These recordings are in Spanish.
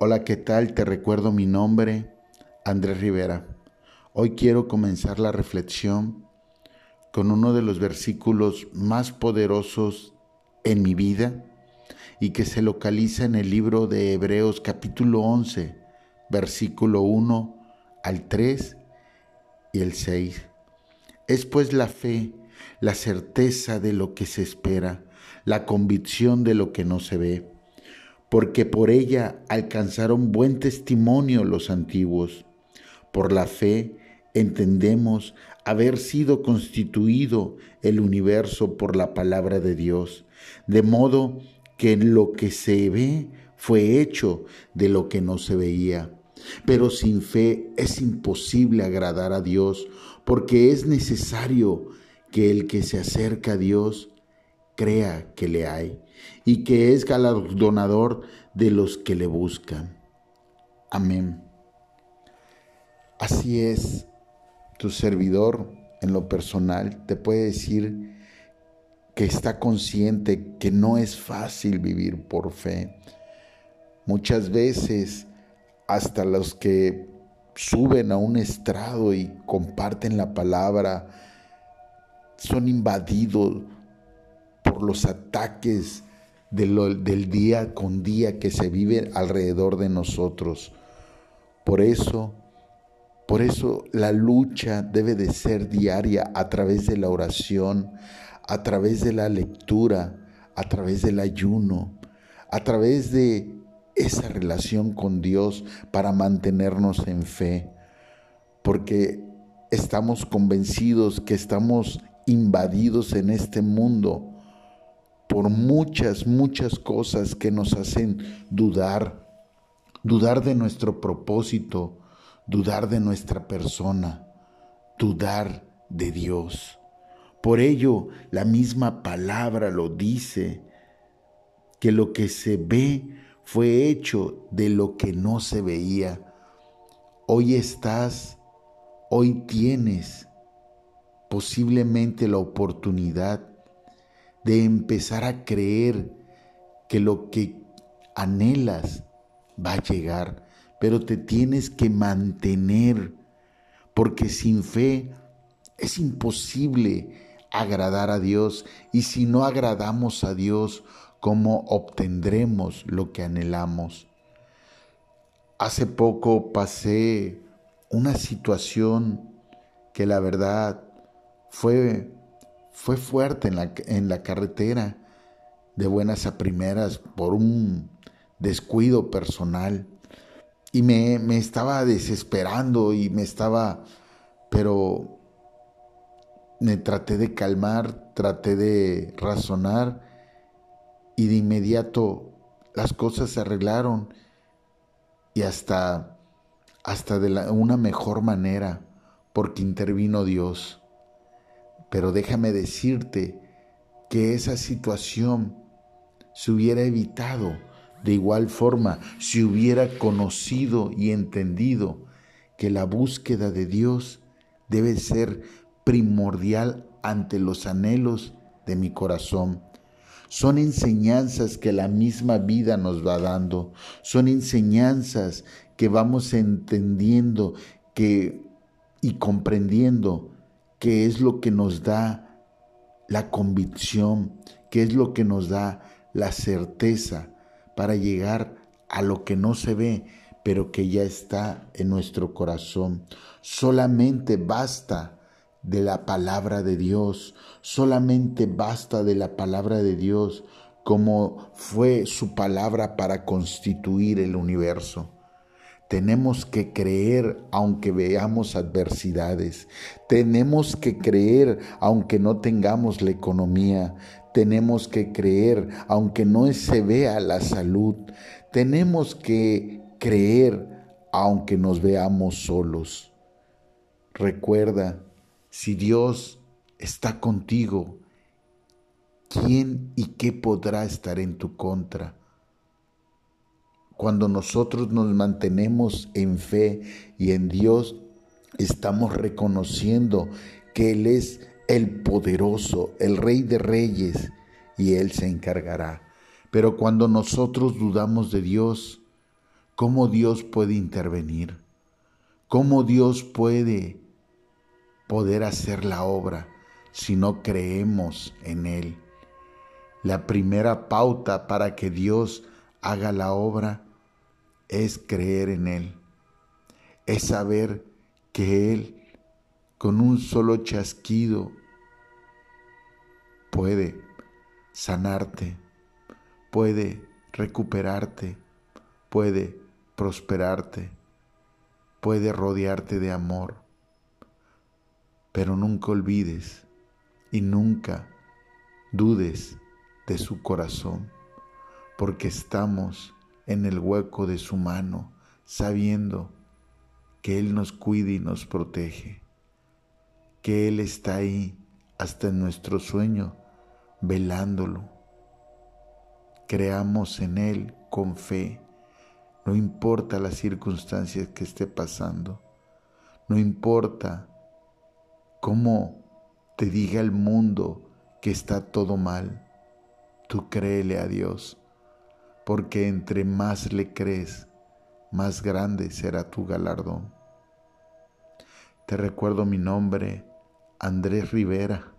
Hola, ¿qué tal? Te recuerdo mi nombre, Andrés Rivera. Hoy quiero comenzar la reflexión con uno de los versículos más poderosos en mi vida y que se localiza en el libro de Hebreos capítulo 11, versículo 1 al 3 y el 6. Es pues la fe, la certeza de lo que se espera, la convicción de lo que no se ve, porque por ella alcanzaron buen testimonio los antiguos. Por la fe entendemos haber sido constituido el universo por la palabra de Dios, de modo que lo que se ve fue hecho de lo que no se veía. Pero sin fe es imposible agradar a Dios, porque es necesario que el que se acerca a Dios crea que le hay y que es galardonador de los que le buscan. Amén. Así es, tu servidor en lo personal te puede decir que está consciente que no es fácil vivir por fe. Muchas veces hasta los que suben a un estrado y comparten la palabra son invadidos por los ataques del día con día que se vive alrededor de nosotros. Por eso, por eso la lucha debe de ser diaria a través de la oración, a través de la lectura, a través del ayuno, a través de esa relación con Dios para mantenernos en fe, porque estamos convencidos que estamos invadidos en este mundo por muchas, muchas cosas que nos hacen dudar, dudar de nuestro propósito, dudar de nuestra persona, dudar de Dios. Por ello, la misma palabra lo dice, que lo que se ve fue hecho de lo que no se veía. Hoy estás, hoy tienes posiblemente la oportunidad de empezar a creer que lo que anhelas va a llegar, pero te tienes que mantener, porque sin fe es imposible agradar a Dios y si no agradamos a Dios, ¿cómo obtendremos lo que anhelamos? Hace poco pasé una situación que la verdad fue, fue fuerte en la, en la carretera, de buenas a primeras, por un descuido personal. Y me, me estaba desesperando y me estaba, pero me traté de calmar, traté de razonar y de inmediato las cosas se arreglaron y hasta, hasta de una mejor manera porque intervino Dios. Pero déjame decirte que esa situación se hubiera evitado de igual forma si hubiera conocido y entendido que la búsqueda de Dios debe ser primordial ante los anhelos de mi corazón. Son enseñanzas que la misma vida nos va dando. Son enseñanzas que vamos entendiendo que y comprendiendo qué es lo que nos da la convicción, qué es lo que nos da la certeza para llegar a lo que no se ve, pero que ya está en nuestro corazón. Solamente basta de la palabra de Dios, solamente basta de la palabra de Dios como fue su palabra para constituir el universo. Tenemos que creer aunque veamos adversidades. Tenemos que creer aunque no tengamos la economía. Tenemos que creer aunque no se vea la salud. Tenemos que creer aunque nos veamos solos. Recuerda, si Dios está contigo, ¿quién y qué podrá estar en tu contra? Cuando nosotros nos mantenemos en fe y en Dios, estamos reconociendo que Él es el poderoso, el rey de reyes, y Él se encargará. Pero cuando nosotros dudamos de Dios, cómo Dios puede intervenir, cómo Dios puede poder hacer la obra si no creemos en Él. La primera pauta para que Dios haga la obra es creer en Él, es saber que Él con un solo chasquido puede sanarte, puede recuperarte, puede prosperarte, puede rodearte de amor. Pero nunca olvides y nunca dudes de su corazón, porque estamos en el hueco de su mano, sabiendo que Él nos cuida y nos protege, que Él está ahí hasta en nuestro sueño, velándolo. Creamos en Él con fe, no importa las circunstancias que esté pasando, no importa cómo te diga el mundo que está todo mal, tú créele a Dios, porque entre más le crees, más grande será tu galardón. Te recuerdo mi nombre, Andrés Rivera,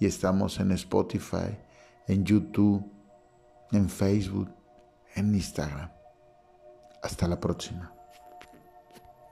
y estamos en Spotify, en YouTube, en Facebook, en Instagram. Hasta la próxima.